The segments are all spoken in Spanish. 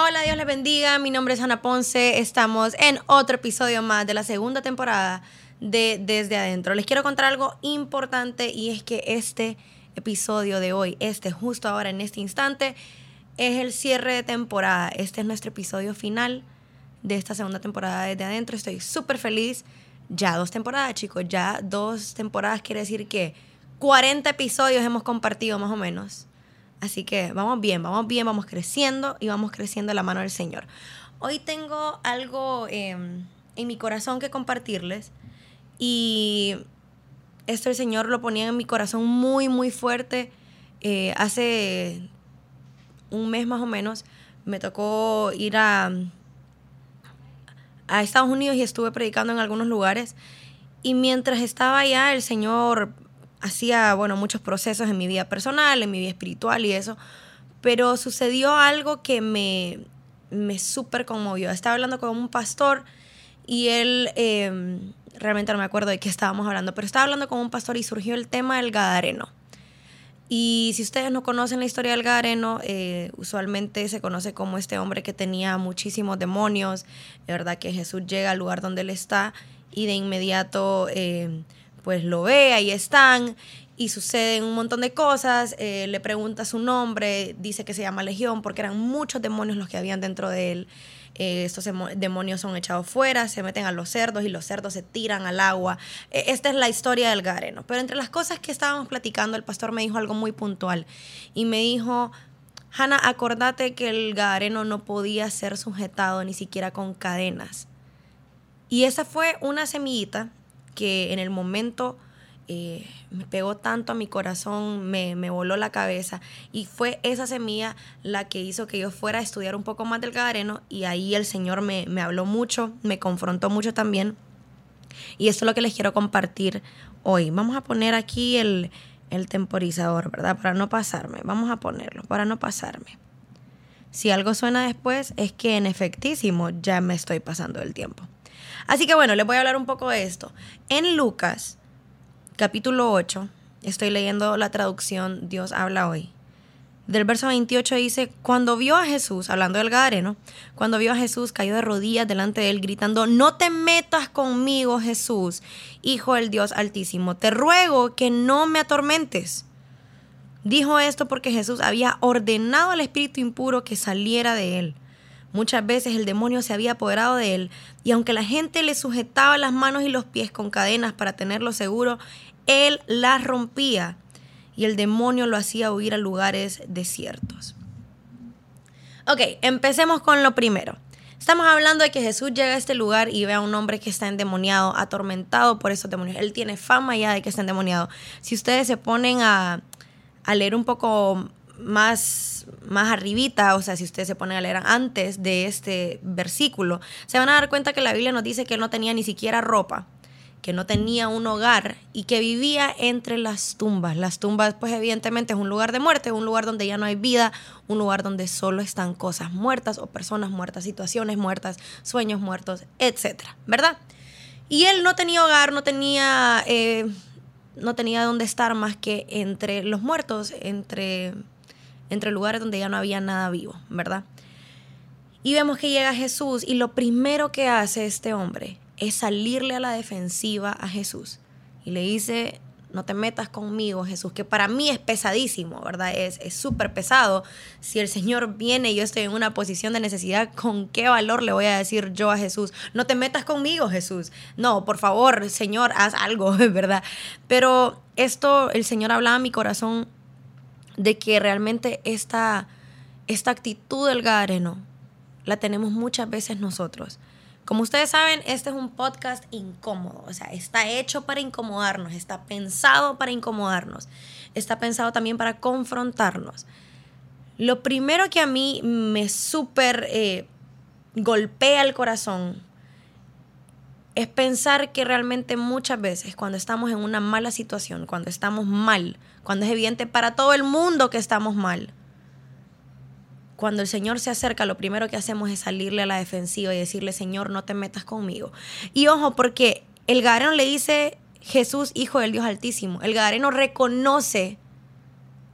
Hola, Dios les bendiga. Mi nombre es Ana Ponce. Estamos en otro episodio más de la segunda temporada de Desde Adentro. Les quiero contar algo importante y es que este episodio de hoy, este justo ahora en este instante, es el cierre de temporada. Este es nuestro episodio final de esta segunda temporada de Desde Adentro. Estoy súper feliz. Ya dos temporadas, chicos. Ya dos temporadas quiere decir que 40 episodios hemos compartido más o menos. Así que vamos bien, vamos bien, vamos creciendo y vamos creciendo la mano del Señor. Hoy tengo algo em, en mi corazón que compartirles y esto el Señor lo ponía en mi corazón muy, muy fuerte. Eh, hace un mes más o menos me tocó ir a, a Estados Unidos y estuve predicando en algunos lugares. Y mientras estaba allá, el Señor hacía, bueno, muchos procesos en mi vida personal, en mi vida espiritual y eso, pero sucedió algo que me, me súper conmovió. Estaba hablando con un pastor y él, em, realmente no me acuerdo de qué estábamos hablando, pero estaba hablando con un pastor y surgió el tema del Gadareno. Y si ustedes no conocen la historia del Gadareno, eh, usualmente se conoce como este hombre que tenía muchísimos demonios, de verdad que Jesús llega al lugar donde él está y de inmediato... Eh, pues lo ve, ahí están y suceden un montón de cosas, eh, le pregunta su nombre, dice que se llama Legión porque eran muchos demonios los que habían dentro de él. Eh, estos demonios son echados fuera, se meten a los cerdos y los cerdos se tiran al agua. E, esta es la historia del Gareno. Pero entre las cosas que estábamos platicando, el pastor me dijo algo muy puntual y me dijo, Hanna, acordate que el Gareno no podía ser sujetado ni siquiera con cadenas. Y esa fue una semillita que en el momento eh, me pegó tanto a mi corazón, me, voló la cabeza y fue esa semilla la que hizo que yo fuera a estudiar un poco más del Gadareno y ahí el Señor me, habló mucho, me confrontó mucho también y esto es lo que les quiero compartir hoy. Vamos a poner aquí el, el temporizador, ¿verdad? Para no pasarme, vamos a ponerlo, para no pasarme. Si algo suena después es que en efectísimo ya me estoy pasando el tiempo. Así que bueno, les voy a hablar un poco de esto. En Lucas, capítulo 8, estoy leyendo la traducción Dios habla hoy. Del verso 28 dice, cuando vio a Jesús, hablando del Gadareno, cuando vio a Jesús, cayó de rodillas delante de él, gritando, no te metas conmigo, Jesús, Hijo del Dios Altísimo, te ruego que no me atormentes. Dijo esto porque Jesús había ordenado al espíritu impuro que saliera de él. Muchas veces el demonio se había apoderado de él y aunque la gente le sujetaba las manos y los pies con cadenas para tenerlo seguro, él las rompía y el demonio lo hacía huir a lugares desiertos. Ok, empecemos con lo primero. Estamos hablando de que Jesús llega a este lugar y ve a un hombre que está endemoniado, atormentado por esos demonios. Él tiene fama ya de que está endemoniado. Si ustedes se ponen a, a leer un poco más, más arribita, o sea, si ustedes se ponen a leer antes de este versículo, se van a dar cuenta que la Biblia nos dice que él no tenía ni siquiera ropa, que no tenía un hogar y que vivía entre las tumbas. Las tumbas, pues evidentemente es un lugar de muerte, un lugar donde ya no hay vida, un lugar donde solo están cosas muertas o personas muertas, situaciones muertas, sueños muertos, etcétera, ¿verdad? Y él no tenía hogar, no tenía, eh, no tenía dónde estar más que entre los muertos, entre entre lugares donde ya no había nada vivo, ¿verdad? Y vemos que llega Jesús y lo primero que hace este hombre es salirle a la defensiva a Jesús. Y le dice, no te metas conmigo, Jesús, que para mí es pesadísimo, ¿verdad? Es súper pesado. Si el Señor viene y yo estoy en una posición de necesidad, ¿con qué valor le voy a decir yo a Jesús? No te metas conmigo, Jesús. No, por favor, Señor, haz algo, ¿verdad? Pero esto el Señor hablaba a mi corazón de que realmente esta, esta actitud del Gadareno la tenemos muchas veces nosotros. Como ustedes saben, este es un podcast incómodo, o sea, está hecho para incomodarnos, está pensado para incomodarnos, está pensado también para confrontarnos. Lo primero que a mí me súper eh, golpea el corazón es pensar que realmente muchas veces cuando estamos en una mala situación, cuando estamos mal, cuando es evidente para todo el mundo que estamos mal, cuando el Señor se acerca, lo primero que hacemos es salirle a la defensiva y decirle, Señor, no te metas conmigo. Y ojo, porque el Gadareno le dice Jesús, Hijo del Dios Altísimo. El Gadareno reconoce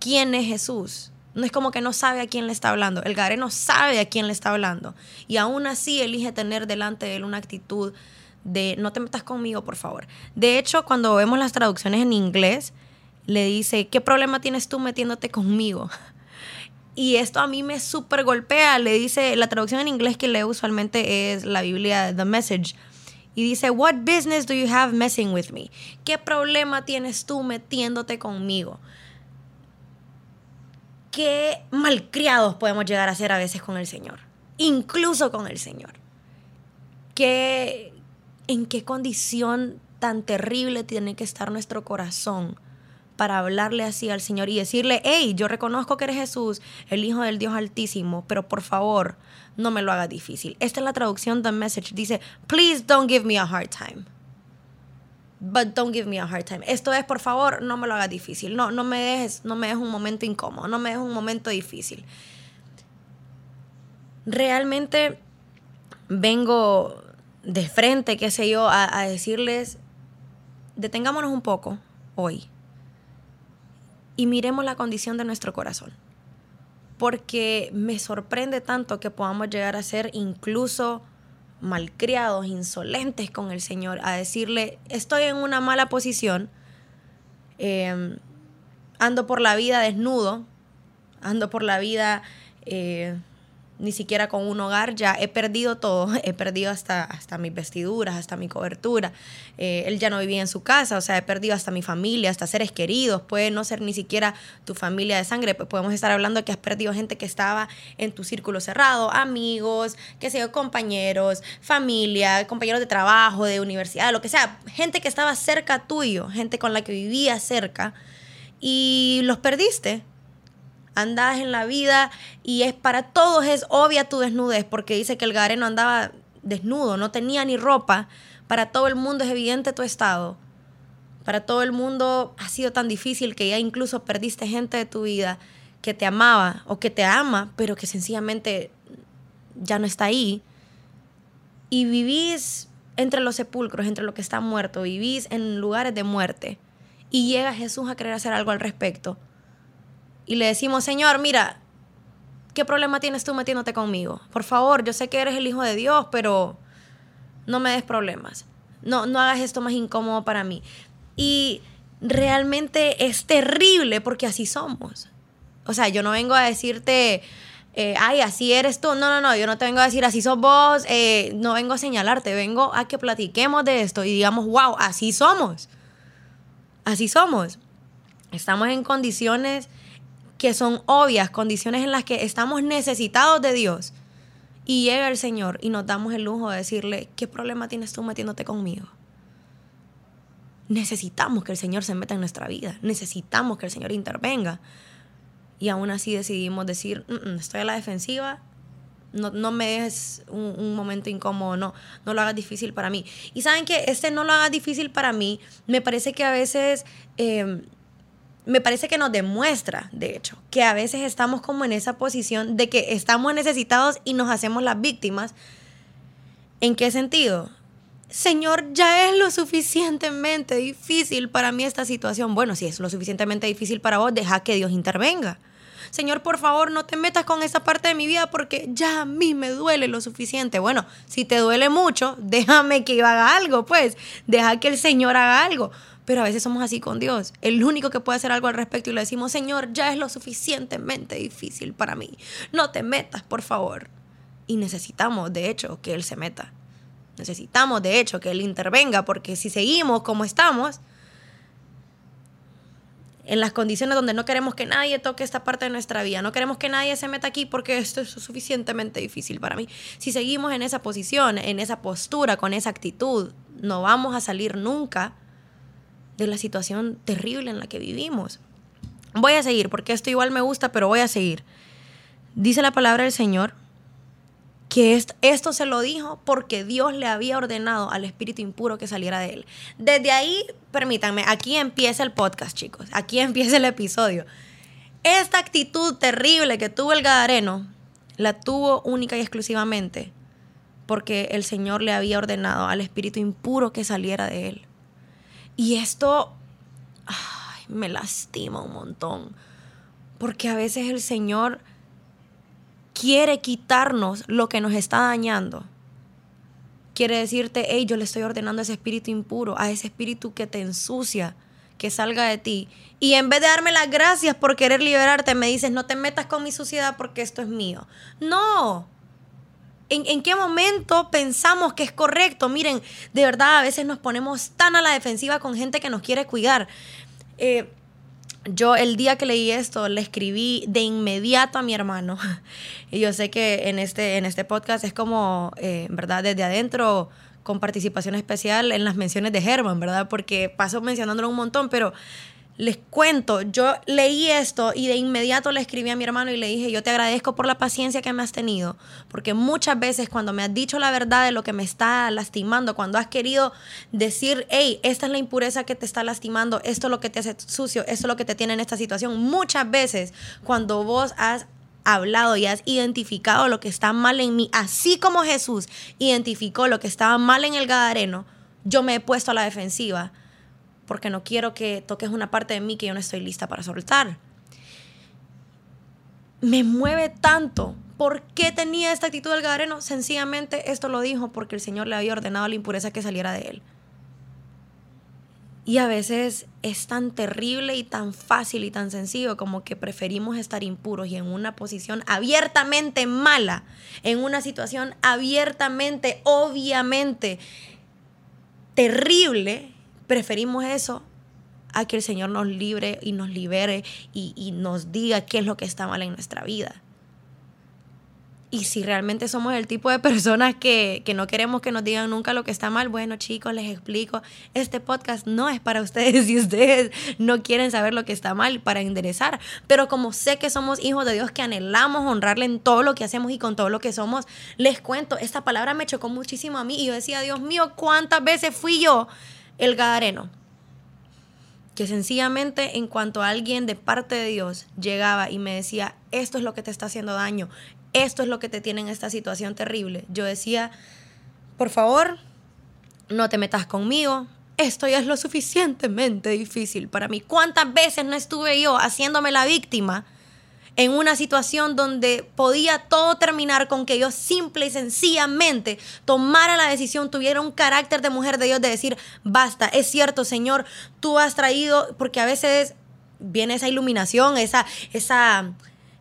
quién es Jesús. No es como que no sabe a quién le está hablando. El Gadareno sabe a quién le está hablando. Y aún así elige tener delante de él una actitud de no te metas conmigo, por favor. De hecho, cuando vemos las traducciones en inglés, le dice, ¿qué problema tienes tú metiéndote conmigo? Y esto a mí me súper golpea. Le dice, la traducción en inglés que leo usualmente es la Biblia, The Message. Y dice, What business do you have messing with me? ¿Qué problema tienes tú metiéndote conmigo? Qué malcriados podemos llegar a ser a veces con el Señor. Incluso con el Señor. ¿Qué, ¿En qué condición tan terrible tiene que estar nuestro corazón para hablarle así al Señor y decirle, hey, yo reconozco que eres Jesús, el Hijo del Dios Altísimo, pero por favor, no me lo hagas difícil. Esta es la traducción de Message. Dice, please don't give me a hard time. But don't give me a hard time. Esto es, por favor, no me lo hagas difícil. No, no me dejes, no me dejes un momento incómodo, no me dejes un momento difícil. Realmente vengo de frente, qué sé yo, a, decirles, detengámonos un poco hoy y miremos la condición de nuestro corazón. Porque me sorprende tanto que podamos llegar a ser incluso malcriados, insolentes con el Señor, a decirle, estoy en una mala posición, em, ando por la vida desnudo, ando por la vida... Eh, ni siquiera con un hogar, ya he perdido todo, he perdido hasta, hasta mis vestiduras, hasta mi cobertura, eh, él ya no vivía en su casa, o sea, he perdido hasta mi familia, hasta seres queridos, puede no ser ni siquiera tu familia de sangre, pues podemos estar hablando de que has perdido gente que estaba en tu círculo cerrado, amigos, qué sé yo, compañeros, familia, compañeros de trabajo, de universidad, lo que sea, gente que estaba cerca tuyo, gente con la que vivía cerca, y los perdiste andas en la vida y es para todos es obvia tu desnudez, porque dice que el gareno andaba desnudo, no tenía ni ropa. Para todo el mundo es evidente tu estado. Para todo el mundo ha sido tan difícil que ya incluso perdiste gente de tu vida que te amaba o que te ama, pero que sencillamente ya no está ahí. Y vivís entre los sepulcros, entre lo que está muerto, vivís en lugares de muerte. Y llega Jesús a querer hacer algo al respecto y le decimos, Señor, mira, ¿qué problema tienes tú metiéndote conmigo? Por favor, yo sé que eres el Hijo de Dios, pero no me des problemas. No, no hagas esto más incómodo para mí. Y realmente es terrible porque así somos. O sea, yo no vengo a decirte, eh, ay, así eres tú. No, no, no, yo no te vengo a decir, así sos vos. Eh, no vengo a señalarte, vengo a que platiquemos de esto y digamos, wow, así somos. Así somos. Estamos en condiciones que son obvias, condiciones en las que estamos necesitados de Dios. Y llega el Señor y nos damos el lujo de decirle, ¿qué problema tienes tú metiéndote conmigo? Necesitamos que el Señor se meta en nuestra vida, necesitamos que el Señor intervenga. Y aún así decidimos decir, estoy a la defensiva, no, no me dejes un, momento incómodo, no, no lo hagas difícil para mí. Y saben que este no lo hagas difícil para mí, me parece que a veces em, me parece que nos demuestra, de hecho, que a veces estamos como en esa posición de que estamos necesitados y nos hacemos las víctimas. ¿En qué sentido? Señor, ya es lo suficientemente difícil para mí esta situación. Bueno, si es lo suficientemente difícil para vos, deja que Dios intervenga. Señor, por favor, no te metas con esa parte de mi vida porque ya a mí me duele lo suficiente. Bueno, si te duele mucho, déjame que yo haga algo, pues. Deja que el Señor haga algo. Pero a veces somos así con Dios. El único que puede hacer algo al respecto y le decimos, Señor, ya es lo suficientemente difícil para mí. No te metas, por favor. Y necesitamos, de hecho, que Él se meta. Necesitamos, de hecho, que Él intervenga, porque si seguimos como estamos, en las condiciones donde no queremos que nadie toque esta parte de nuestra vida, no queremos que nadie se meta aquí porque esto es suficientemente difícil para mí. Si seguimos en esa posición, en esa postura, con esa actitud, no vamos a salir nunca de la situación terrible en la que vivimos. Voy a seguir, porque esto igual me gusta, pero voy a seguir. Dice la palabra del Señor que esto, se lo dijo porque Dios le había ordenado al espíritu impuro que saliera de él. Desde ahí, permítanme, aquí empieza el podcast, chicos. Aquí empieza el episodio. Esta actitud terrible que tuvo el Gadareno, la tuvo única y exclusivamente porque el Señor le había ordenado al espíritu impuro que saliera de él. Y esto me lastima un montón. Porque a veces el Señor quiere quitarnos lo que nos está dañando. Quiere decirte, hey, yo le estoy ordenando a ese espíritu impuro, a ese espíritu que te ensucia, que salga de ti. Y en vez de darme las gracias por querer liberarte, me dices, no te metas con mi suciedad porque esto es mío. No. ¿En, qué momento pensamos que es correcto? Miren, de verdad a veces nos ponemos tan a la defensiva con gente que nos quiere cuidar. Eh, yo el día que leí esto le escribí de inmediato a mi hermano. Y yo sé que en este, en este podcast es como, eh, ¿verdad? Desde adentro con participación especial en las menciones de Herman, ¿verdad? Porque paso mencionándolo un montón, pero les cuento, yo leí esto y de inmediato le escribí a mi hermano y le dije, yo te agradezco por la paciencia que me has tenido, porque muchas veces cuando me has dicho la verdad de lo que me está lastimando, cuando has querido decir, hey, esta es la impureza que te está lastimando, esto es lo que te hace sucio, esto es lo que te tiene en esta situación, muchas veces cuando vos has hablado y has identificado lo que está mal en mí, así como Jesús identificó lo que estaba mal en el Gadareno, yo me he puesto a la defensiva porque no quiero que toques una parte de mí que yo no estoy lista para soltar. Me mueve tanto. ¿Por qué tenía esta actitud del Gadareno? Sencillamente esto lo dijo porque el Señor le había ordenado la impureza que saliera de él. Y a veces es tan terrible y tan fácil y tan sencillo como que preferimos estar impuros y en una posición abiertamente mala, en una situación abiertamente, obviamente terrible, preferimos eso a que el Señor nos libre y nos libere y, y nos diga qué es lo que está mal en nuestra vida. Y si realmente somos el tipo de personas que, no queremos que nos digan nunca lo que está mal, bueno chicos, les explico, este podcast no es para ustedes. Si ustedes no quieren saber lo que está mal para enderezar, pero como sé que somos hijos de Dios, que anhelamos honrarle en todo lo que hacemos y con todo lo que somos, les cuento, esta palabra me chocó muchísimo a mí y yo decía, Dios mío, ¿cuántas veces fui yo el gadareno? que sencillamente en cuanto alguien de parte de Dios llegaba y me decía, esto es lo que te está haciendo daño, esto es lo que te tiene en esta situación terrible. Yo decía, por favor, no te metas conmigo. Esto ya es lo suficientemente difícil para mí. ¿Cuántas veces no estuve yo haciéndome la víctima en una situación donde podía todo terminar con que yo simple y sencillamente tomara la decisión, tuviera un carácter de mujer de Dios de decir, basta, es cierto, Señor, tú has traído, porque a veces viene esa iluminación, esa, esa,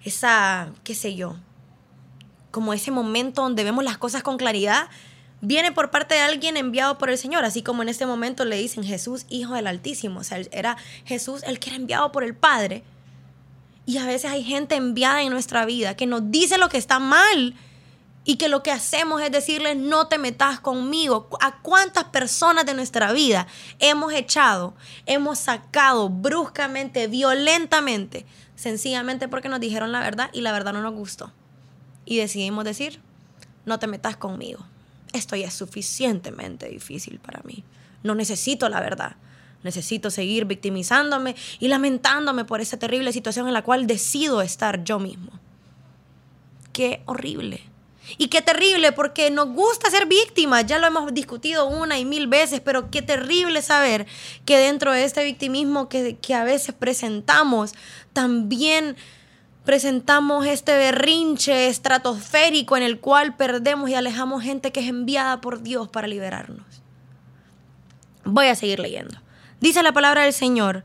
esa, qué sé yo, como ese momento donde vemos las cosas con claridad, viene por parte de alguien enviado por el Señor, así como en este momento le dicen Jesús, Hijo del Altísimo, o sea, era Jesús el que era enviado por el Padre. Y a veces hay gente enviada en nuestra vida que nos dice lo que está mal y que lo que hacemos es decirles, no te metas conmigo. ¿A cuántas personas de nuestra vida hemos echado, hemos sacado bruscamente, violentamente, sencillamente porque nos dijeron la verdad y la verdad no nos gustó? y decidimos decir, no te metas conmigo. Esto ya es suficientemente difícil para mí. No necesito la verdad. Necesito seguir victimizándome y lamentándome por esa terrible situación en la cual decido estar yo mismo. Qué horrible. Y qué terrible porque nos gusta ser víctimas, ya lo hemos discutido una y mil veces, pero qué terrible saber que dentro de este victimismo que, que a veces presentamos, también presentamos este berrinche estratosférico en el cual perdemos y alejamos gente que es enviada por Dios para liberarnos. Voy a seguir leyendo. Dice la palabra del Señor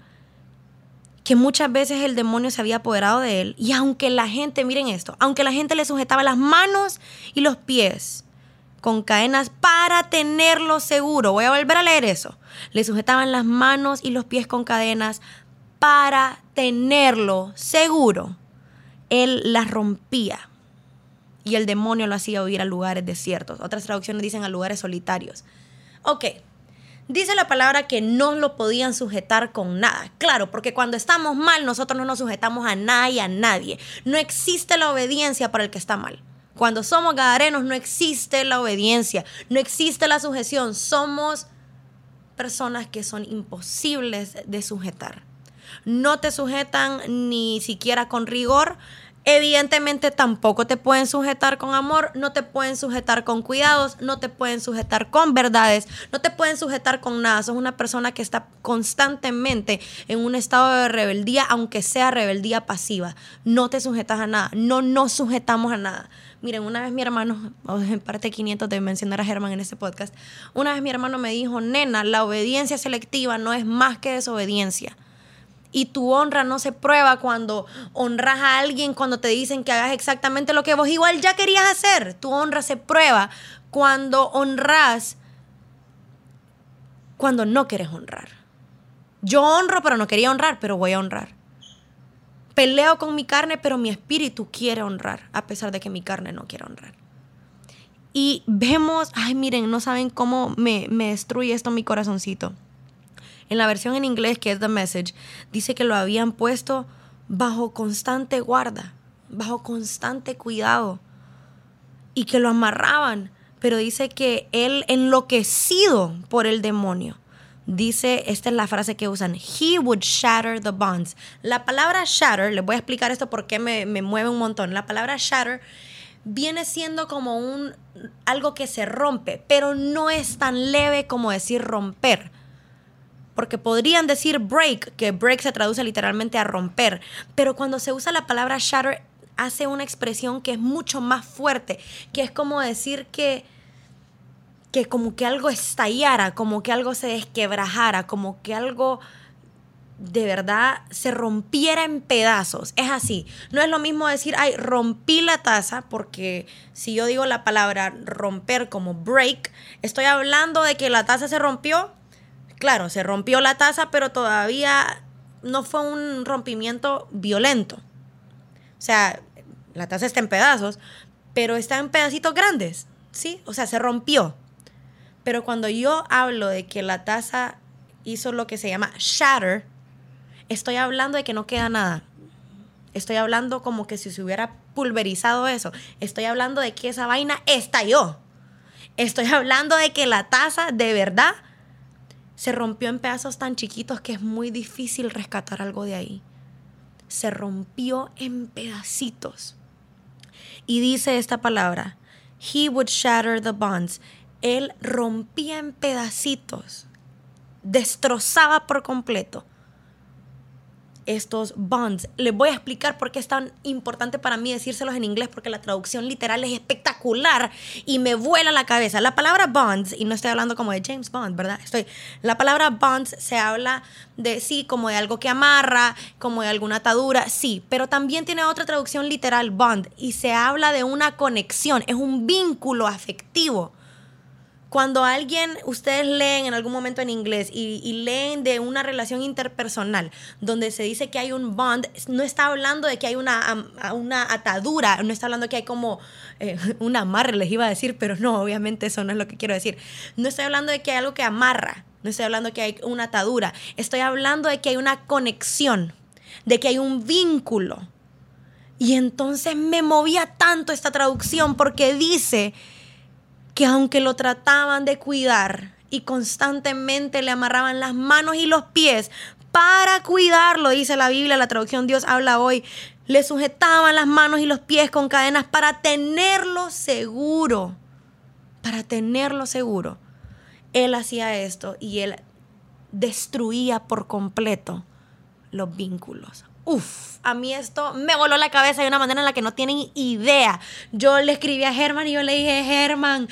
que muchas veces el demonio se había apoderado de él y aunque la gente, miren esto, aunque la gente le sujetaba las manos y los pies con cadenas para tenerlo seguro, voy a volver a leer eso, le sujetaban las manos y los pies con cadenas para tenerlo seguro él las rompía y el demonio lo hacía huir a lugares desiertos. Otras traducciones dicen a lugares solitarios. Ok, dice la palabra que no lo podían sujetar con nada. Claro, porque cuando estamos mal nosotros no nos sujetamos a nada y a nadie. No existe la obediencia para el que está mal. Cuando somos gadarenos no existe la obediencia, no existe la sujeción. Somos personas que son imposibles de sujetar no te sujetan ni siquiera con rigor. Evidentemente tampoco te pueden sujetar con amor, no te pueden sujetar con cuidados, no te pueden sujetar con verdades, no te pueden sujetar con nada. Sos una persona que está constantemente en un estado de rebeldía, aunque sea rebeldía pasiva. No te sujetas a nada, no nos sujetamos a nada. Miren, una vez mi hermano, en parte 500 de mencionar a Germán en este podcast, una vez mi hermano me dijo, nena, la obediencia selectiva no es más que desobediencia. Y tu honra no se prueba cuando honras a alguien, cuando te dicen que hagas exactamente lo que vos igual ya querías hacer. Tu honra se prueba cuando honras, cuando no quieres honrar. Yo honro, pero no quería honrar, pero voy a honrar peleo con mi carne, pero mi espíritu quiere honrar, a pesar de que mi carne no quiere honrar. Y vemos, ay, miren, no saben cómo me, me destruye esto mi corazoncito. En la versión en inglés, que es The Message, dice que lo habían puesto bajo constante guarda, bajo constante cuidado, y que lo amarraban, pero dice que él enloquecido por el demonio dice, esta es la frase que usan, he would shatter the bonds. La palabra shatter, les voy a explicar esto porque me, me mueve un montón. La palabra shatter viene siendo como un algo que se rompe, pero no es tan leve como decir romper. Porque podrían decir break, que break se traduce literalmente a romper, pero cuando se usa la palabra shatter hace una expresión que es mucho más fuerte, que es como decir que que como que algo estallara, como que algo se desquebrajara, como que algo de verdad se rompiera en pedazos. Es así. No es lo mismo decir, ay, rompí la taza, porque si yo digo la palabra romper como break, estoy hablando de que la taza se rompió. Claro, se rompió la taza, pero todavía no fue un rompimiento violento. O sea, la taza está en pedazos, pero está en pedacitos grandes, ¿sí? O sea, se rompió. Pero cuando yo hablo de que la taza hizo lo que se llama shatter, estoy hablando de que no queda nada. Estoy hablando como que si se hubiera pulverizado eso. Estoy hablando de que esa vaina estalló. Estoy hablando de que la taza de verdad se rompió en pedazos tan chiquitos que es muy difícil rescatar algo de ahí. Se rompió en pedacitos. Y dice esta palabra, He would shatter the bonds él rompía en pedacitos, destrozaba por completo estos bonds. Les voy a explicar por qué es tan importante para mí decírselos en inglés, porque la traducción literal es espectacular y me vuela la cabeza. La palabra bonds, y no estoy hablando como de James Bond, ¿verdad? Estoy, la palabra bonds se habla de, sí, como de algo que amarra, como de alguna atadura, sí, pero también tiene otra traducción literal, bond, y se habla de una conexión, es un vínculo afectivo cuando alguien, ustedes leen en algún momento en inglés y, leen de una relación interpersonal donde se dice que hay un bond, no está hablando de que hay una, una atadura, no está hablando que hay como eh, un amarre, les iba a decir, pero no, obviamente eso no es lo que quiero decir. No estoy hablando de que hay algo que amarra, no estoy hablando de que hay una atadura, estoy hablando de que hay una conexión, de que hay un vínculo. Y entonces me movía tanto esta traducción porque dice que aunque lo trataban de cuidar y constantemente le amarraban las manos y los pies para cuidarlo, dice la Biblia, la traducción Dios habla hoy, le sujetaban las manos y los pies con cadenas para tenerlo seguro, para tenerlo seguro. Él hacía esto y él destruía por completo los vínculos. Uf, a mí esto me voló la cabeza de una manera en la que no tienen idea. Yo le escribí a Germán y yo le dije, Germán,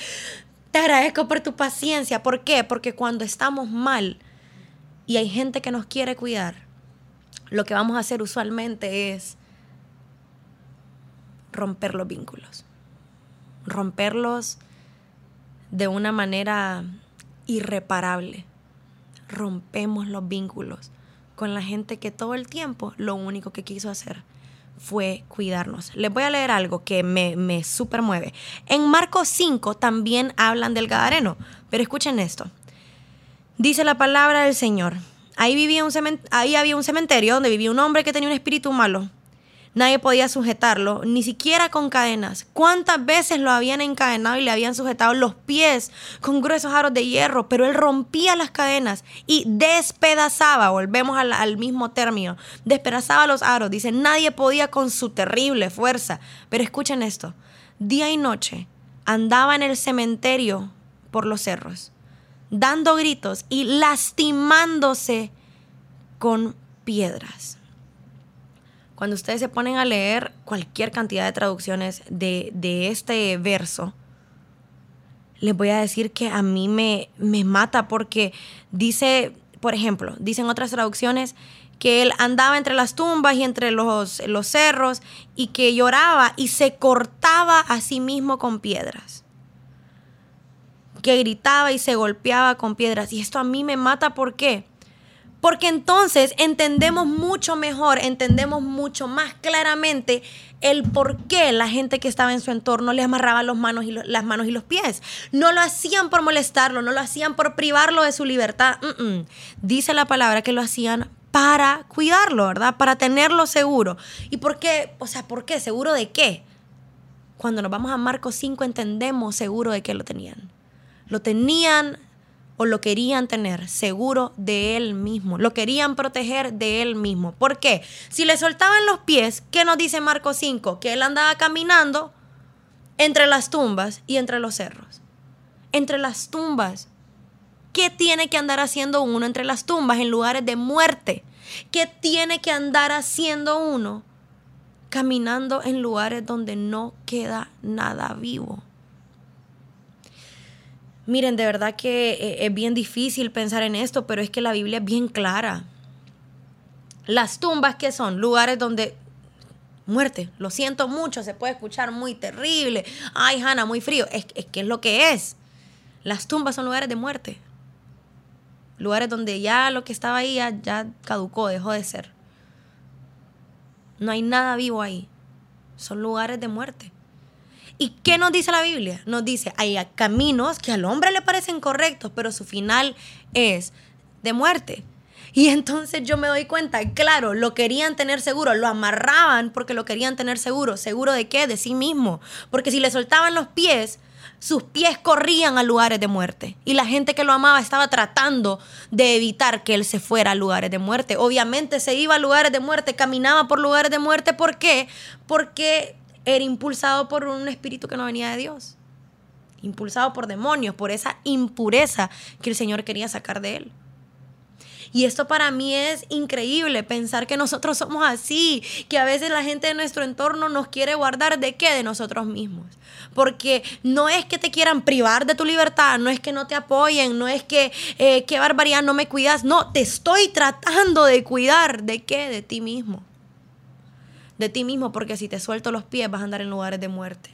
te agradezco por tu paciencia. ¿Por qué? Porque cuando estamos mal y hay gente que nos quiere cuidar, lo que vamos a hacer usualmente es romper los vínculos. Romperlos de una manera irreparable. Rompemos los vínculos con la gente que todo el tiempo lo único que quiso hacer fue cuidarnos. Les voy a leer algo que me, me super mueve. En Marcos 5 también hablan del Gadareno, pero escuchen esto. Dice la palabra del Señor. Ahí, vivía un ahí había un cementerio donde vivía un hombre que tenía un espíritu malo. Nadie podía sujetarlo, ni siquiera con cadenas. ¿Cuántas veces lo habían encadenado y le habían sujetado los pies con gruesos aros de hierro? Pero él rompía las cadenas y despedazaba, volvemos al, mismo término, despedazaba los aros. Dice, nadie podía con su terrible fuerza. Pero escuchen esto, día y noche andaba en el cementerio por los cerros, dando gritos y lastimándose con piedras. Cuando ustedes se ponen a leer cualquier cantidad de traducciones de, este verso, les voy a decir que a mí me, me mata porque dice, por ejemplo, dicen otras traducciones que él andaba entre las tumbas y entre los, los cerros y que lloraba y se cortaba a sí mismo con piedras. Que gritaba y se golpeaba con piedras. Y esto a mí me mata, ¿por qué? Porque entonces entendemos mucho mejor, entendemos mucho más claramente el por qué la gente que estaba en su entorno le amarraba las manos y los pies. No lo hacían por molestarlo, no lo hacían por privarlo de su libertad. Dice la palabra que lo hacían para cuidarlo, ¿verdad? Para tenerlo seguro. ¿Y por qué? O sea, ¿por qué? ¿Seguro de qué? Cuando nos vamos a Marcos 5 entendemos seguro de qué lo tenían. Lo tenían o lo querían tener seguro de él mismo, lo querían proteger de él mismo. ¿Por qué? Si le soltaban los pies, ¿qué nos dice Marco 5? Que él andaba caminando entre las tumbas y entre los cerros. Entre las tumbas. ¿Qué tiene que andar haciendo uno entre las tumbas en lugares de muerte? ¿Qué tiene que andar haciendo uno caminando en lugares donde no queda nada vivo? Miren, de verdad que eh, es bien difícil pensar en esto, pero es que la Biblia es bien clara. Las tumbas que son lugares donde muerte, lo siento mucho, se puede escuchar muy terrible. Ay, Hanna, muy frío. Es, que es lo que es. Las tumbas son lugares de muerte. Lugares donde ya lo que estaba ahí ya, ya caducó, dejó de ser. No hay nada vivo ahí. Son lugares de muerte. ¿Y qué nos dice la Biblia? Nos dice, hay caminos que al hombre le parecen correctos, pero su final es de muerte. Y entonces yo me doy cuenta, claro, lo querían tener seguro, lo amarraban porque lo querían tener seguro. ¿Seguro de qué? De sí mismo. Porque si le soltaban los pies, sus pies corrían a lugares de muerte. Y la gente que lo amaba estaba tratando de evitar que él se fuera a lugares de muerte. Obviamente se iba a lugares de muerte, caminaba por lugares de muerte. ¿Por qué? Porque era impulsado por un espíritu que no venía de Dios, impulsado por demonios, por esa impureza que el Señor quería sacar de él. Y esto para mí es increíble, pensar que nosotros somos así, que a veces la gente de nuestro entorno nos quiere guardar de qué, de nosotros mismos. Porque no es que te quieran privar de tu libertad, no es que no te apoyen, no es que eh, qué barbaridad, no me cuidas, no, te estoy tratando de cuidar de qué, de ti mismo de ti mismo, porque si te suelto los pies vas a andar en lugares de muerte.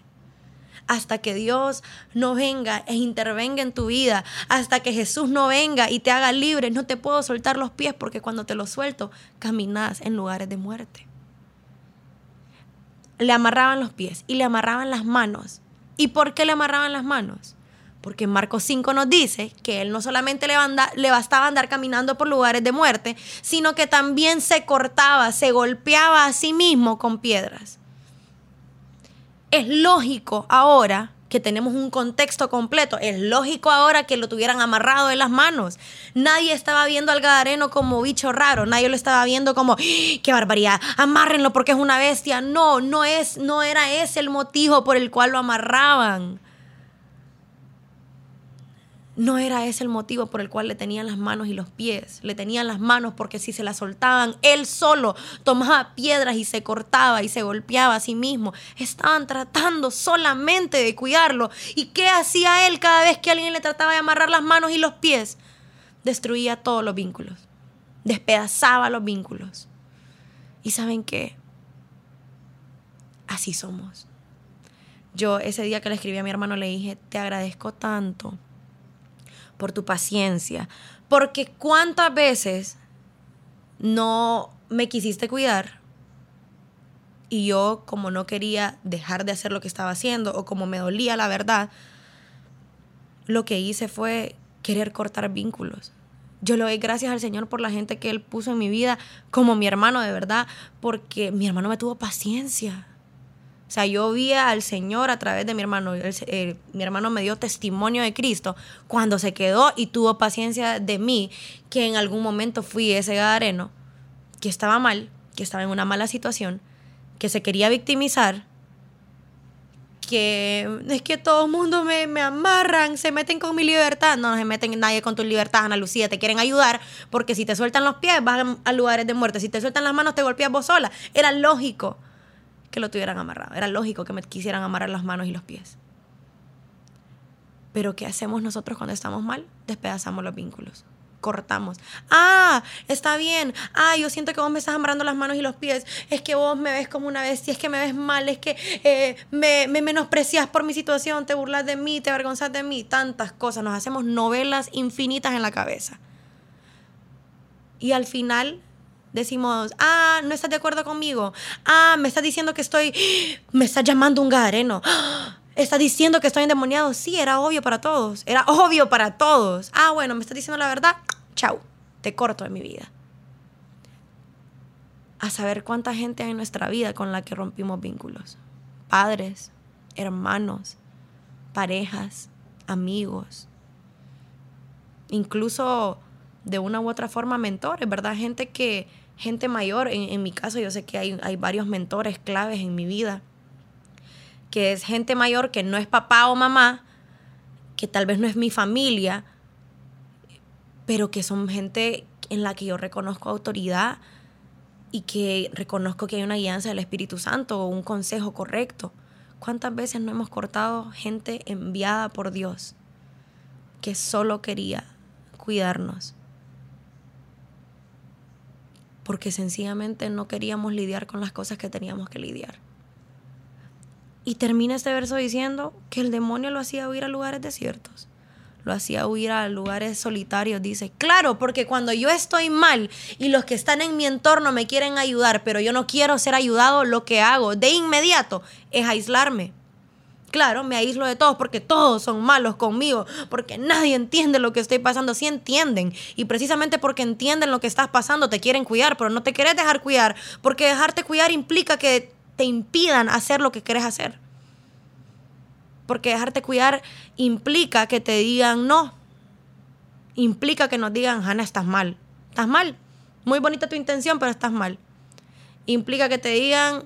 Hasta que Dios no venga e intervenga en tu vida, hasta que Jesús no venga y te haga libre, no te puedo soltar los pies porque cuando te los suelto, caminas en lugares de muerte. Le amarraban los pies y le amarraban las manos. ¿Y por qué le amarraban las manos? Porque Marcos 5 nos dice que él no solamente le, le, bastaba andar caminando por lugares de muerte, sino que también se cortaba, se golpeaba a sí mismo con piedras. Es lógico ahora que tenemos un contexto completo, es lógico ahora que lo tuvieran amarrado en las manos. Nadie estaba viendo al gadareno como bicho raro, nadie lo estaba viendo como, ¡Ah! qué barbaridad, amárrenlo porque es una bestia. No, no, es, no era ese el motivo por el cual lo amarraban no era ese el motivo por el cual le tenían las manos y los pies. Le tenían las manos porque si se las soltaban, él solo tomaba piedras y se cortaba y se golpeaba a sí mismo. Estaban tratando solamente de cuidarlo. ¿Y qué hacía él cada vez que alguien le trataba de amarrar las manos y los pies? Destruía todos los vínculos. Despedazaba los vínculos. ¿Y saben qué? Así somos. Yo ese día que le escribí a mi hermano le dije, te agradezco tanto por tu paciencia, porque cuántas veces no me quisiste cuidar y yo como no quería dejar de hacer lo que estaba haciendo o como me dolía la verdad, lo que hice fue querer cortar vínculos. Yo le doy gracias al Señor por la gente que Él puso en mi vida, como mi hermano de verdad, porque mi hermano me tuvo paciencia. O sea, yo vi al Señor a través de mi hermano. mi hermano me dio testimonio de Cristo cuando se quedó y tuvo paciencia de mí, que en algún momento fui ese gadareno, que estaba mal, que estaba en una mala situación, que se quería victimizar que es que todo el mundo me, me, amarran, se meten con mi libertad. No, no se meten nadie con tu libertad, Ana Lucía. Te quieren ayudar porque si te sueltan los pies vas a, lugares de muerte. Si te sueltan las manos te golpeas vos sola. Era lógico que lo tuvieran amarrado. Era lógico que me quisieran amarrar las manos y los pies. Pero ¿qué hacemos nosotros cuando estamos mal? Despedazamos los vínculos cortamos. Ah, está bien. Ah, yo siento que vos me estás amarrando las manos y los pies. Es que vos me ves como una bestia, es que me ves mal, es que eh, me, me menosprecias por mi situación, te burlas de mí, te avergonzas de mí. Tantas cosas. Nos hacemos novelas infinitas en la cabeza. Y al final decimos, ah, no estás de acuerdo conmigo. Ah, me estás diciendo que estoy, me estás llamando un gadareno. ¿Estás diciendo que estoy endemoniado? Sí, era obvio para todos. Era obvio para todos. Ah, bueno, me estás diciendo la verdad. Chau, te corto de mi vida. A saber cuánta gente hay en nuestra vida con la que rompimos vínculos. Padres, hermanos, parejas, amigos. Incluso de una u otra forma mentores, ¿verdad? Gente que, gente mayor, en, mi caso yo sé que hay, hay varios mentores claves en mi vida que es gente mayor que no es papá o mamá, que tal vez no es mi familia, pero que son gente en la que yo reconozco autoridad y que reconozco que hay una guianza del Espíritu Santo o un consejo correcto. ¿Cuántas veces no hemos cortado gente enviada por Dios que solo quería cuidarnos? Porque sencillamente no queríamos lidiar con las cosas que teníamos que lidiar. Y termina este verso diciendo que el demonio lo hacía huir a lugares desiertos, lo hacía huir a lugares solitarios. Dice, claro, porque cuando yo estoy mal y los que están en mi entorno me quieren ayudar, pero yo no quiero ser ayudado, lo que hago de inmediato es aislarme. Claro, me aíslo de todos porque todos son malos conmigo, porque nadie entiende lo que estoy pasando. Sí entienden. Y precisamente porque entienden lo que estás pasando, te quieren cuidar, pero no te quieres dejar cuidar, porque dejarte cuidar implica que te impidan hacer lo que quieres hacer. Porque dejarte cuidar implica que te digan no. Implica que nos digan, Hanna, estás mal. Estás mal. Muy bonita tu intención, pero estás mal. Implica que te digan,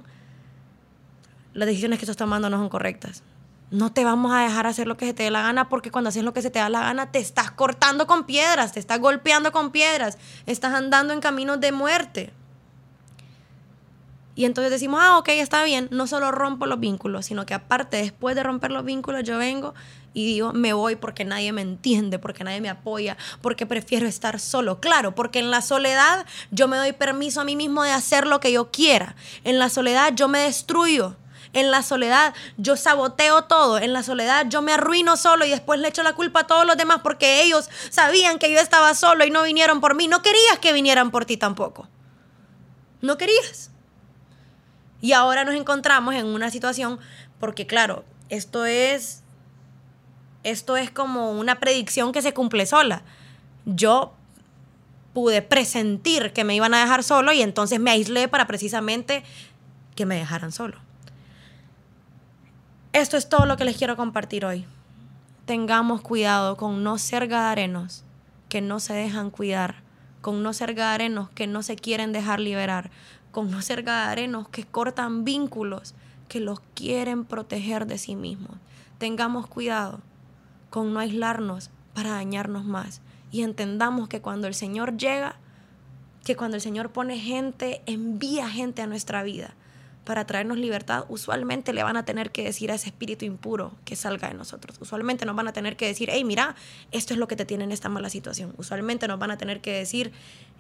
las decisiones que estás tomando no son correctas. No te vamos a dejar hacer lo que se te dé la gana porque cuando haces lo que se te da la gana te estás cortando con piedras, te estás golpeando con piedras, estás andando en caminos de muerte. Y entonces decimos, ah, ok, está bien, no solo rompo los vínculos, sino que aparte, después de romper los vínculos, yo vengo y digo, me voy porque nadie me entiende, porque nadie me apoya, porque prefiero estar solo. Claro, porque en la soledad yo me doy permiso a mí mismo de hacer lo que yo quiera. En la soledad yo me destruyo. En la soledad yo saboteo todo. En la soledad yo me arruino solo y después le echo la culpa a todos los demás porque ellos sabían que yo estaba solo y no vinieron por mí. No querías que vinieran por ti tampoco. No querías. Y ahora nos encontramos en una situación, porque claro, esto es, esto es como una predicción que se cumple sola. Yo pude presentir que me iban a dejar solo y entonces me aislé para precisamente que me dejaran solo. Esto es todo lo que les quiero compartir hoy. Tengamos cuidado con no ser gadarenos que no se dejan cuidar, con no ser gadarenos que no se quieren dejar liberar, con no ser gadarenos que cortan vínculos, que los quieren proteger de sí mismos. Tengamos cuidado con no aislarnos para dañarnos más y entendamos que cuando el Señor llega, que cuando el Señor pone gente, envía gente a nuestra vida para traernos libertad, usualmente le van a tener que decir a ese espíritu impuro que salga de nosotros. Usualmente nos van a tener que decir, hey, mira, esto es lo que te tiene en esta mala situación. Usualmente nos van a tener que decir,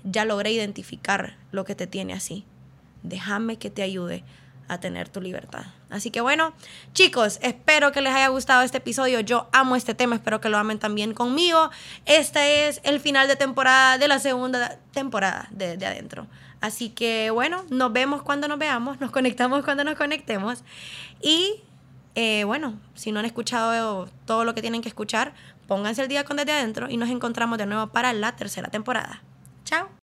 ya logré identificar lo que te tiene así déjame que te ayude a tener tu libertad. Así que bueno, chicos, espero que les haya gustado este episodio. Yo amo este tema, espero que lo amen también conmigo. Este es el final de temporada de la segunda temporada de, de Adentro. Así que bueno, nos vemos cuando nos veamos, nos conectamos cuando nos conectemos. Y Eh, bueno, si no han escuchado todo lo que tienen que escuchar, pónganse el día con desde adentro y nos encontramos de nuevo para la tercera temporada. Chao.